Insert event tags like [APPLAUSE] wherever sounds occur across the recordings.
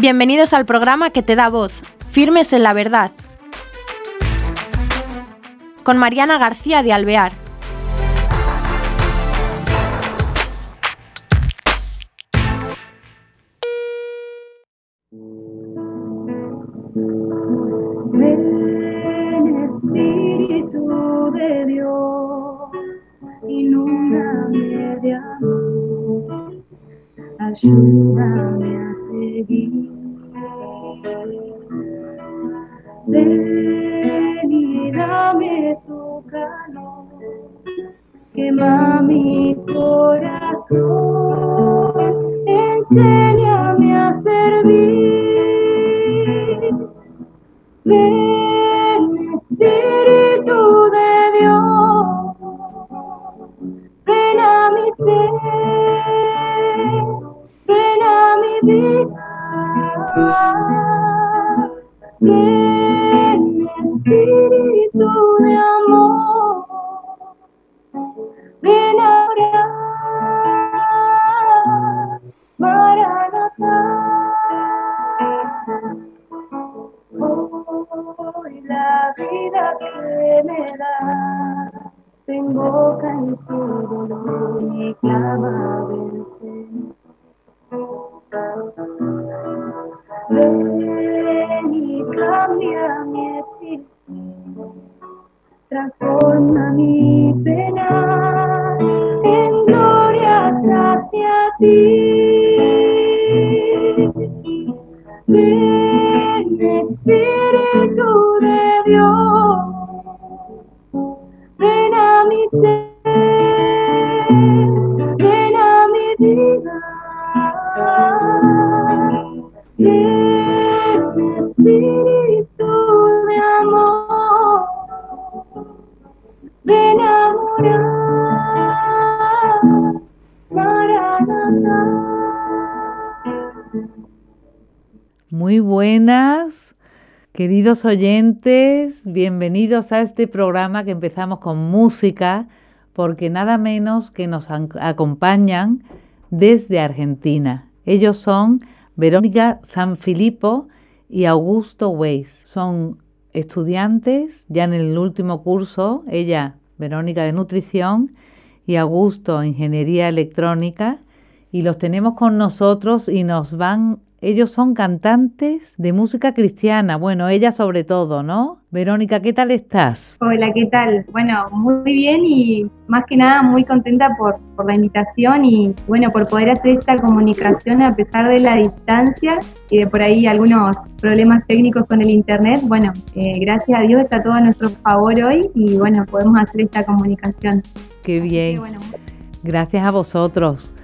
Bienvenidos al programa que te da voz, Firmes en la Verdad, con Mariana García de Alvear. ayúdame Ven dame tu calor, quema mi corazón, see. Queridos oyentes, bienvenidos a este programa que empezamos con música, porque nada menos que nos acompañan desde Argentina. Ellos son Verónica Sanfilippo y Augusto Weiss. Son estudiantes ya en el último curso, ella, Verónica de Nutrición, y Augusto, Ingeniería Electrónica, y los tenemos con nosotros y nos van ellos son cantantes de música cristiana, bueno, ella sobre todo, ¿no? Verónica, ¿qué tal estás? Hola, ¿qué tal? Bueno, muy bien y más que nada muy contenta por, por la invitación y bueno, por poder hacer esta comunicación a pesar de la distancia y de por ahí algunos problemas técnicos con el internet. Bueno, eh, gracias a Dios está todo a nuestro favor hoy y bueno, podemos hacer esta comunicación. Qué bien. Gracias a vosotros.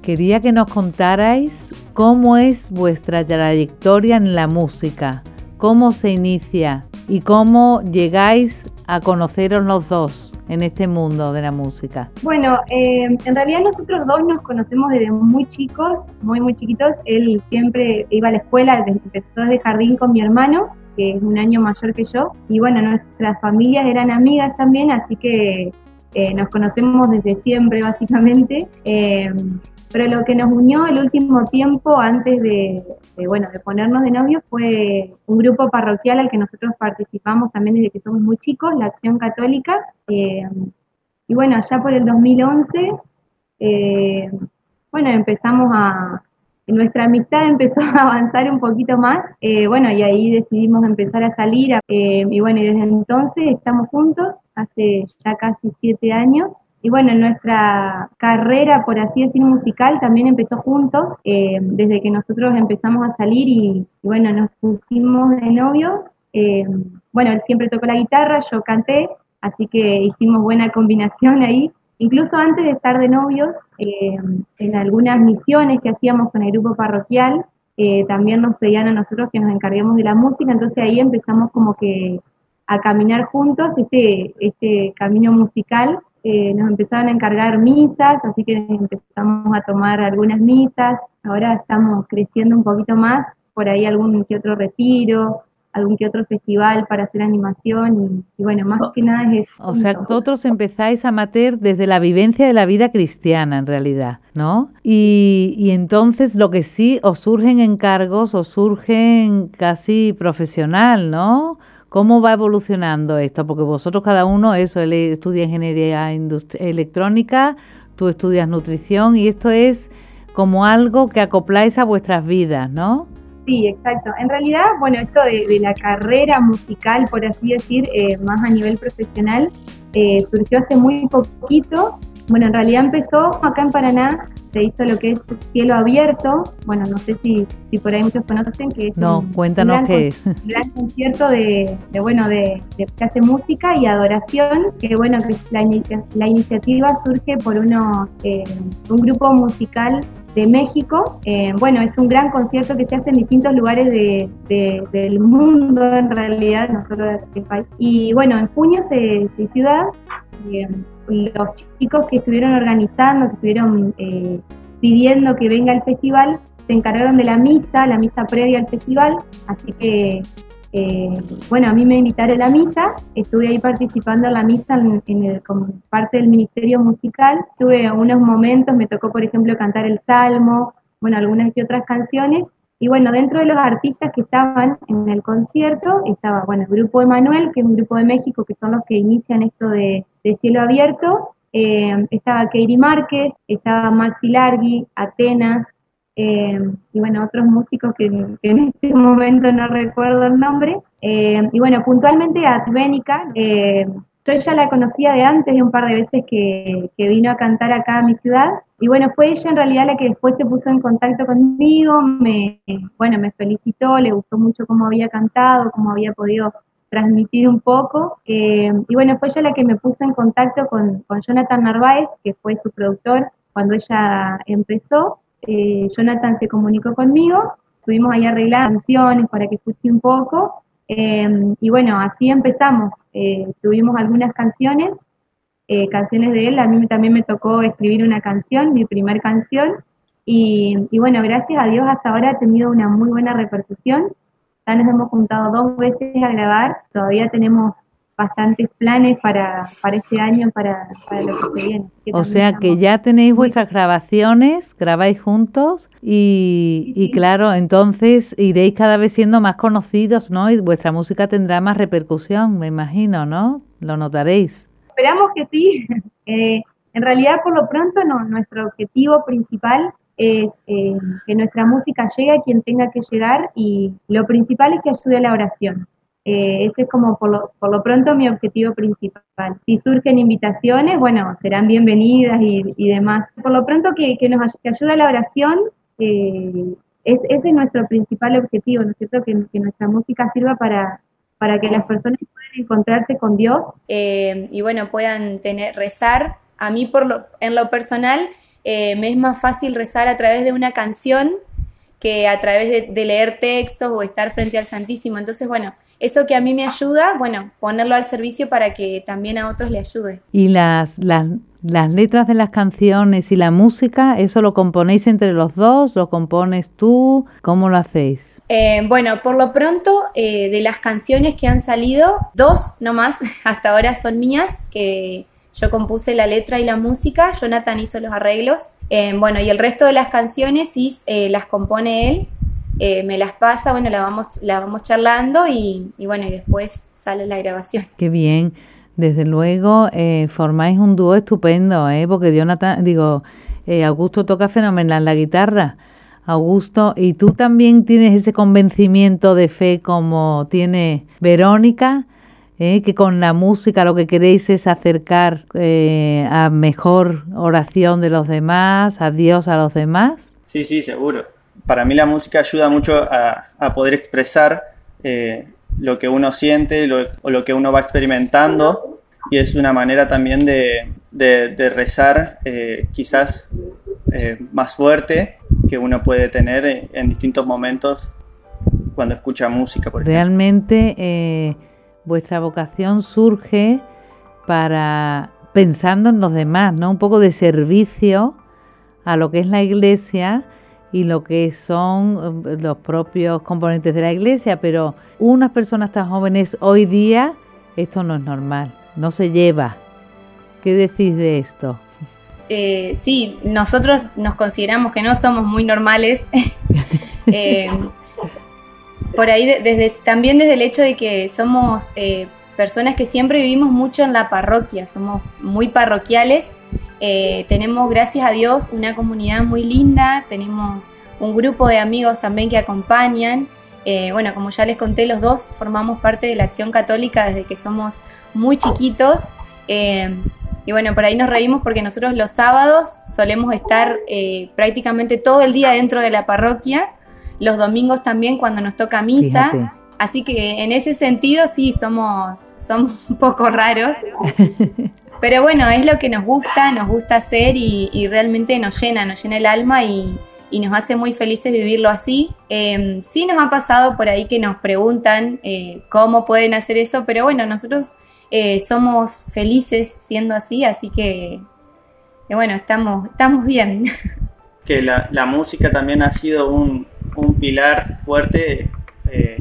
Quería que nos contarais cómo es vuestra trayectoria en la música, cómo se inicia y cómo llegáis a conoceros los dos en este mundo de la música. Bueno, eh, en realidad nosotros dos nos conocemos desde muy chicos, muy muy chiquitos. Él siempre iba a la escuela, empezó desde jardín con mi hermano, que es un año mayor que yo. Y bueno, nuestras familias eran amigas también, así que eh, nos conocemos desde siempre básicamente. Eh, pero lo que nos unió el último tiempo antes de, bueno, de ponernos de novios fue un grupo parroquial al que nosotros participamos también desde que somos muy chicos, la Acción Católica. Eh, y bueno, allá por el 2011, eh, bueno, empezamos a, nuestra amistad [LAUGHS] empezó a avanzar un poquito más, eh, bueno, y ahí decidimos empezar a salir, y bueno, y desde entonces estamos juntos, hace ya casi siete años, y bueno, nuestra carrera, por así decir, musical también empezó juntos, eh, desde que nosotros empezamos a salir y, bueno, nos pusimos de novio. Eh, bueno, él siempre tocó la guitarra, yo canté, así que hicimos buena combinación ahí. Incluso antes de estar de novios, eh, en algunas misiones que hacíamos con el grupo parroquial, también nos pedían a nosotros que nos encarguemos de la música, entonces ahí empezamos como que a caminar juntos este, este camino musical eh, nos empezaron a encargar misas, así que empezamos a tomar algunas misas, ahora estamos creciendo un poquito más, por ahí algún que otro retiro, algún que otro festival para hacer animación y, bueno, más que nada es eso. O sea, vosotros empezáis a mater desde la vivencia de la vida cristiana en realidad, ¿no? Y, y entonces lo que sí os surgen encargos, os surgen casi profesional, ¿no? ¿Cómo va evolucionando esto? Porque vosotros cada uno, eso, él estudia ingeniería electrónica, tú estudias nutrición y esto es como algo que acopláis a vuestras vidas, ¿no? Sí, exacto. En realidad, bueno, esto de, la carrera musical, por así decir, eh, más a nivel profesional, eh, surgió hace muy poquito. Bueno, en realidad empezó acá en Paraná, se hizo lo que es cielo abierto. Bueno, no sé si, si por ahí muchos conocen que es no, cuéntanos qué es. Un [LAUGHS] gran concierto de, bueno, de, que hace música y adoración, que bueno, que la, la iniciativa surge por uno, eh, un grupo musical de México. Eh, bueno, es un gran concierto que se hace en distintos lugares de, del mundo, en realidad, no solo de este país. Y bueno, en junio se, se ciudad. Eh, los chicos que estuvieron organizando, que estuvieron eh, pidiendo que venga el festival, se encargaron de la misa, la misa previa al festival, así que eh, bueno, a mí me invitaron a la misa, estuve ahí participando en la misa en, como parte del ministerio musical, tuve unos momentos, me tocó por ejemplo cantar el salmo, bueno, algunas y otras canciones, y bueno, dentro de los artistas que estaban en el concierto estaba, bueno, el grupo Emanuel, que es un grupo de México, que son los que inician esto de, cielo abierto, eh, estaba Keiri Márquez, estaba Maxi Largui, Atenas, eh, y bueno, otros músicos que, en este momento no recuerdo el nombre. Eh, y bueno, puntualmente a eh, yo ya la conocía de antes, de un par de veces que, vino a cantar acá a mi ciudad. Y bueno, fue ella en realidad la que después se puso en contacto conmigo, me, bueno, me felicitó, le gustó mucho cómo había cantado, cómo había podido transmitir un poco. y bueno, fue ella la que me puso en contacto con, con Jonathan Narváez, que fue su productor cuando ella empezó. Eh, Jonathan se comunicó conmigo, estuvimos ahí arreglando canciones para que escuche un poco, eh, y bueno, así empezamos. Eh, tuvimos algunas canciones, canciones de él, a mí también me tocó escribir una canción, mi primer canción, y, y, bueno, gracias a Dios hasta ahora ha tenido una muy buena repercusión. Ya nos hemos juntado dos veces a grabar, todavía tenemos bastantes planes para, para este año, para, para lo que se viene. o sea que ya tenéis vuestras grabaciones, grabáis juntos y, y, claro, entonces iréis cada vez siendo más conocidos, ¿no? Y vuestra música tendrá más repercusión, me imagino, ¿no? Lo notaréis. Esperamos que sí. [LAUGHS] Eh, en realidad, por lo pronto, no, nuestro objetivo principal es eh, que nuestra música llegue a quien tenga que llegar y lo principal es que ayude a la oración. Eh, ese es como por lo, por lo, pronto mi objetivo principal. Si surgen invitaciones, bueno, serán bienvenidas y, demás. Por lo pronto que, que nos ayude a la oración, eh, es, ese es nuestro principal objetivo, ¿no es cierto? Que, que nuestra música sirva para, para que las personas puedan encontrarse con Dios. Eh, y bueno, puedan tener, rezar. A mí por lo, en lo personal me es más fácil rezar a través de una canción que a través de, de leer textos o estar frente al Santísimo. Entonces, bueno, eso que a mí me ayuda, bueno, ponerlo al servicio para que también a otros le ayude. ¿Y las, las, las letras de las canciones y la música, eso lo componéis entre los dos? ¿Lo compones tú? ¿Cómo lo hacéis? Eh, bueno, por lo pronto, eh, de las canciones que han salido, dos nomás [LAUGHS] hasta ahora son mías, que yo compuse la letra y la música, Jonathan hizo los arreglos. Eh, bueno, y el resto de las canciones sí las compone él. Eh, me las pasa, bueno, la vamos, la vamos charlando y, bueno, y después sale la grabación. Qué bien. Desde luego, eh, formáis un dúo estupendo, ¿eh? porque Jonathan, digo, eh, Augusto toca fenomenal la guitarra. Augusto, ¿y tú también tienes ese convencimiento de fe como tiene Verónica? que con la música lo que queréis es acercar a mejor oración de los demás, a Dios a los demás. Sí, sí, seguro para mí la música ayuda mucho a, poder expresar eh, lo que uno siente o lo que uno va experimentando y es una manera también de, rezar eh, quizás eh, más fuerte que uno puede tener en, distintos momentos cuando escucha música. Por Realmente vuestra vocación surge para pensando en los demás, ¿no? Un poco de servicio a lo que es la iglesia y lo que son eh, los propios componentes de la iglesia, pero unas personas tan jóvenes hoy día, esto no es normal, no se lleva. ¿Qué decís de esto? Eh, sí, nosotros nos consideramos que no somos muy normales. [LAUGHS] Eh, por ahí, desde, también desde el hecho de que somos eh, personas que siempre vivimos mucho en la parroquia, somos muy parroquiales. tenemos, gracias a Dios, una comunidad muy linda, tenemos un grupo de amigos también que acompañan. bueno, como ya les conté, los dos formamos parte de la Acción Católica desde que somos muy chiquitos. Y bueno, por ahí nos reímos porque nosotros los sábados solemos estar eh, prácticamente todo el día dentro de la parroquia, los domingos también cuando nos toca misa. Así que en ese sentido sí, somos, somos [LAUGHS] un poco raros. [LAUGHS] Pero bueno, es lo que nos gusta, nos gusta hacer y, realmente nos llena, nos llena el alma y, nos hace muy felices vivirlo así. Em, sí nos ha pasado por ahí que nos preguntan eh, cómo pueden hacer eso, pero bueno, nosotros eh, somos felices siendo así, así que, bueno, estamos, estamos bien. [LAUGHS] Que la, música también ha sido un, pilar fuerte eh,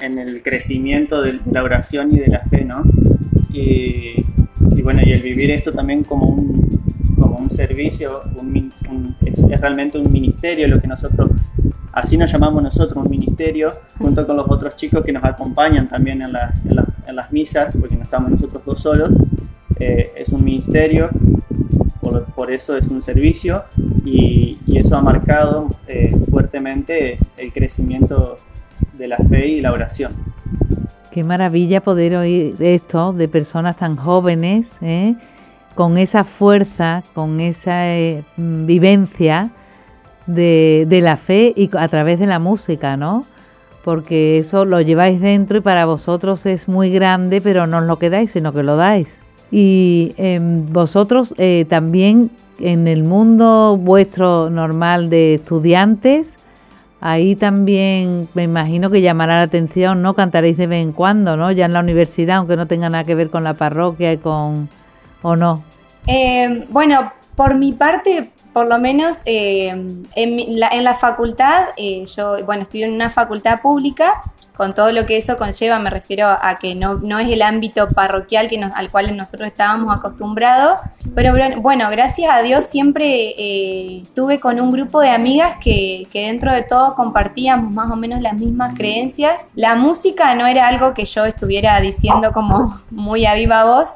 en, el crecimiento de la oración y de la fe, ¿no? Y, bueno, y el vivir esto también como un, como un servicio, es, realmente un ministerio lo que nosotros Así nos llamamos nosotros, un ministerio, junto con los otros chicos que nos acompañan también en, las misas, porque no estamos nosotros dos solos. Eh, es un ministerio, por, eso es un servicio, y, eso ha marcado eh, fuertemente el crecimiento de la fe y la oración. Qué maravilla poder oír esto de personas tan jóvenes, ¿eh? con esa fuerza, con esa vivencia de, la fe y a través de la música, ¿no? Porque eso lo lleváis dentro y para vosotros es muy grande, pero no os lo quedáis, sino que lo dais. Y em, vosotros eh, también en el mundo vuestro normal de estudiantes, ahí también me imagino que llamará la atención, ¿no? Cantaréis de vez en cuando, ¿no? Ya en la universidad, aunque no tenga nada que ver con la parroquia y con... ¿o no? Eh, bueno, por mi parte, por lo menos eh, en, la, en, la, facultad, eh, yo, bueno, estudio en una facultad pública, con todo lo que eso conlleva, me refiero a que no, no es el ámbito parroquial que nos, al cual nosotros estábamos acostumbrados, pero bueno, gracias a Dios siempre eh, tuve con un grupo de amigas que, que, dentro de todo compartíamos más o menos las mismas creencias. La música no era algo que yo estuviera diciendo como muy a viva voz.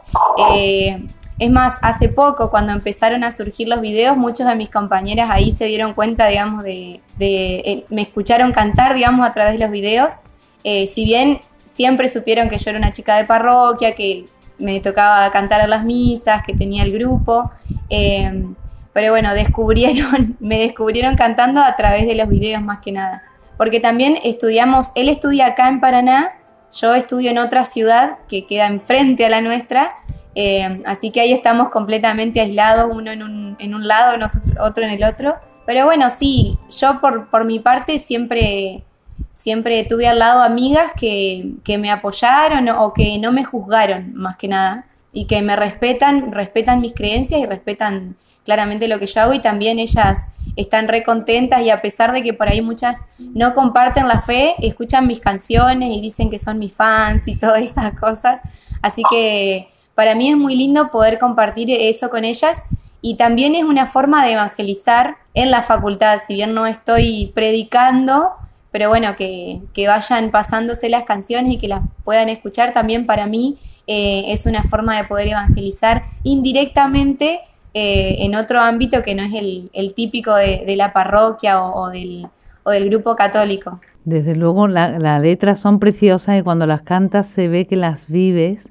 Es más, hace poco, cuando empezaron a surgir los videos, muchos de mis compañeras ahí se dieron cuenta, digamos, de, eh, me escucharon cantar, digamos, a través de los videos. Eh, si bien siempre supieron que yo era una chica de parroquia, que me tocaba cantar a las misas, que tenía el grupo, eh, pero bueno, descubrieron, [LAUGHS] me descubrieron cantando a través de los videos más que nada. Porque también estudiamos, él estudia acá en Paraná, yo estudio en otra ciudad que queda enfrente a la nuestra, eh, así que ahí estamos completamente aislados, uno en un, en un lado, nosotros, otro en el otro. Pero bueno, sí, yo por, por mi parte siempre, siempre tuve al lado amigas que, que, me apoyaron o que no me juzgaron, más que nada, y que me respetan, respetan mis creencias y respetan claramente lo que yo hago y también ellas están re contentas y a pesar de que por ahí muchas no comparten la fe, escuchan mis canciones y dicen que son mis fans y [LAUGHS] todas esas cosas. Así que para mí es muy lindo poder compartir eso con ellas y también es una forma de evangelizar en la facultad, si bien no estoy predicando, pero bueno, que, vayan pasándose las canciones y que las puedan escuchar también para mí eh, es una forma de poder evangelizar indirectamente eh, en otro ámbito que no es el, típico de, la parroquia o, del, del grupo católico. Desde luego las letras son preciosas y cuando las cantas se ve que las vives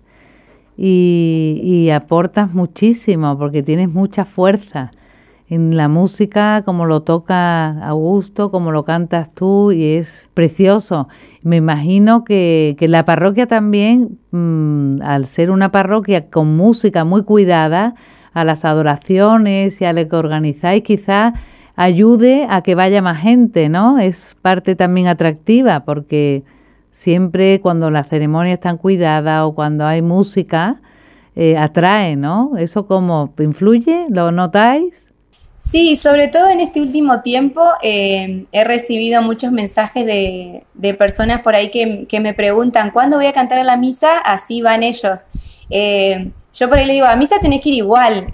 y, aportas muchísimo porque tienes mucha fuerza en la música, como lo toca Augusto, como lo cantas tú, y es precioso. Me imagino que, que la parroquia también, mm, al ser una parroquia con música muy cuidada, a las adoraciones y a lo que organizáis, quizás ayude a que vaya más gente, ¿no? Es parte también atractiva porque Siempre cuando las ceremonias están cuidadas o cuando hay música, eh, atrae, ¿no? ¿Eso cómo influye? ¿Lo notáis? Sí, sobre todo en este último tiempo eh, he recibido muchos mensajes de, de personas por ahí que, que, me preguntan, ¿cuándo voy a cantar a la misa? Así van ellos. Eh, yo por ahí les digo, a misa tenés que ir igual,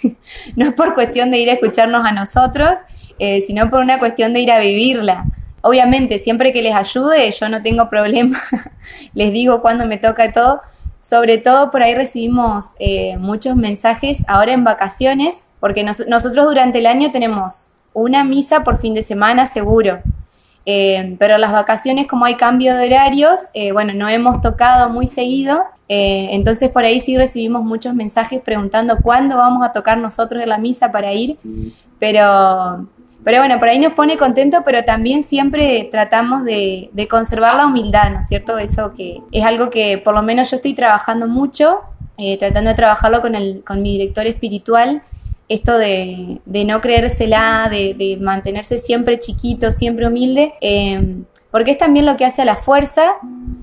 [LAUGHS] no es por cuestión de ir a escucharnos a nosotros, sino por una cuestión de ir a vivirla. Obviamente, siempre que les ayude, yo no tengo problema, [LAUGHS] les digo cuándo me toca todo. Sobre todo por ahí recibimos eh, muchos mensajes ahora en vacaciones, porque nos, nosotros durante el año tenemos una misa por fin de semana seguro. Eh, pero las vacaciones, como hay cambio de horarios, eh, bueno, no hemos tocado muy seguido. Entonces por ahí sí recibimos muchos mensajes preguntando cuándo vamos a tocar nosotros en la misa para ir. Pero, pero bueno, por ahí nos pone contento, pero también siempre tratamos de, conservar la humildad, ¿no es cierto? Eso que es algo que por lo menos yo estoy trabajando mucho, eh, tratando de trabajarlo con, el, con mi director espiritual, esto de, no creérsela, de, mantenerse siempre chiquito, siempre humilde, eh, porque es también lo que hace a la fuerza.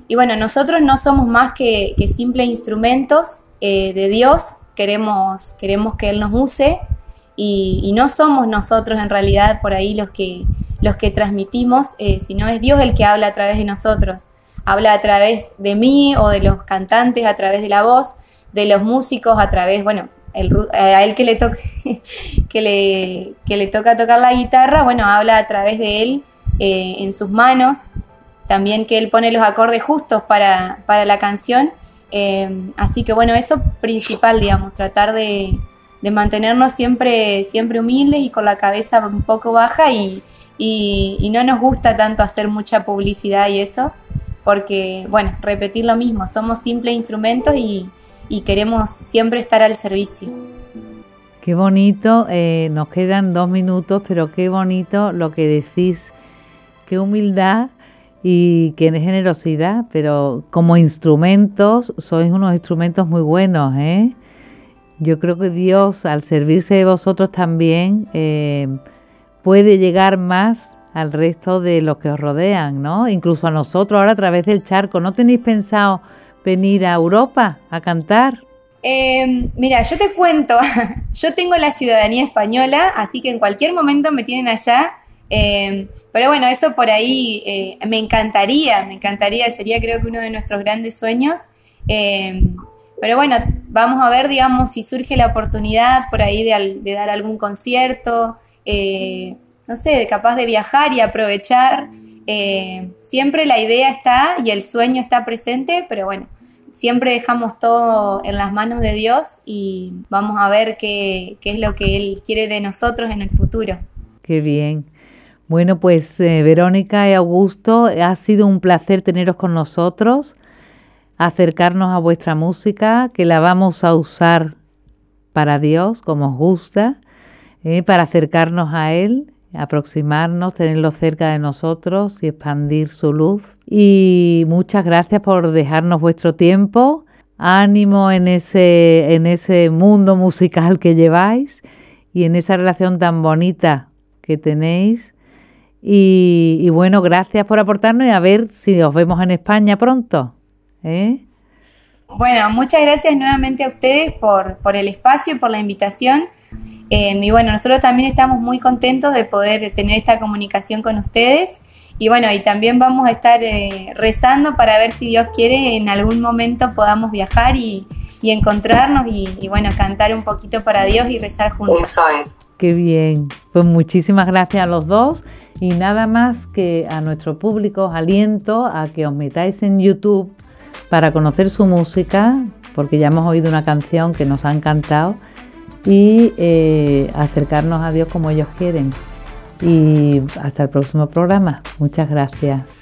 Y bueno, nosotros no somos más que, que simples instrumentos eh, de Dios, queremos, queremos que Él nos use y, no somos nosotros en realidad por ahí los que, los que transmitimos, eh, sino es Dios el que habla a través de nosotros. Habla a través de mí o de los cantantes, a través de la voz, de los músicos, a través, bueno, el, a él que le, toque, [LAUGHS] que, le, que le toca tocar la guitarra, bueno, habla a través de él eh, en sus manos, también que él pone los acordes justos para, para la canción. Eh, así que bueno, eso principal, digamos, tratar de, de, mantenernos siempre, siempre humildes y con la cabeza un poco baja y, y, no nos gusta tanto hacer mucha publicidad y eso, porque bueno, repetir lo mismo, somos simples instrumentos y, y queremos siempre estar al servicio. Qué bonito, eh, nos quedan dos minutos, pero qué bonito lo que decís, qué humildad y qué generosidad, pero como instrumentos sois unos instrumentos muy buenos, ¿eh? Yo creo que Dios al servirse de vosotros también eh, puede llegar más al resto de los que os rodean, ¿no? Incluso a nosotros ahora a través del charco. ¿No tenéis pensado venir a Europa a cantar? Eh, mira, yo te cuento, [LAUGHS] yo tengo la ciudadanía española, así que en cualquier momento me tienen allá. Eh, pero bueno, eso por ahí eh, me encantaría, me encantaría, sería creo que uno de nuestros grandes sueños. Eh, pero bueno, vamos a ver, digamos, si surge la oportunidad por ahí de, de dar algún concierto, no sé, capaz de viajar y aprovechar. siempre la idea está y el sueño está presente, pero bueno, siempre dejamos todo en las manos de Dios y vamos a ver qué, qué es lo que Él quiere de nosotros en el futuro. Qué bien. Bueno, pues eh, Verónica y Augusto, ha sido un placer teneros con nosotros, acercarnos a vuestra música, que la vamos a usar para Dios, como os gusta, eh, para acercarnos a Él, aproximarnos, tenerlo cerca de nosotros y expandir su luz. Y muchas gracias por dejarnos vuestro tiempo, ánimo en ese, en ese mundo musical que lleváis y en esa relación tan bonita que tenéis y, y, bueno, gracias por aportarnos y a ver si os vemos en España pronto. ¿Eh? Bueno, muchas gracias nuevamente a ustedes por, por el espacio y por la invitación. Eh, y bueno, nosotros también estamos muy contentos de poder tener esta comunicación con ustedes. Y bueno, y también vamos a estar eh, rezando para ver si Dios quiere en algún momento podamos viajar y, y encontrarnos y, y, bueno, cantar un poquito para Dios y rezar juntos. Eso es. Qué bien. Pues muchísimas gracias a los dos. Y nada más que a nuestro público os aliento a que os metáis en YouTube para conocer su música, porque ya hemos oído una canción que nos ha encantado, y eh, acercarnos a Dios como ellos quieren. Y hasta el próximo programa. Muchas gracias.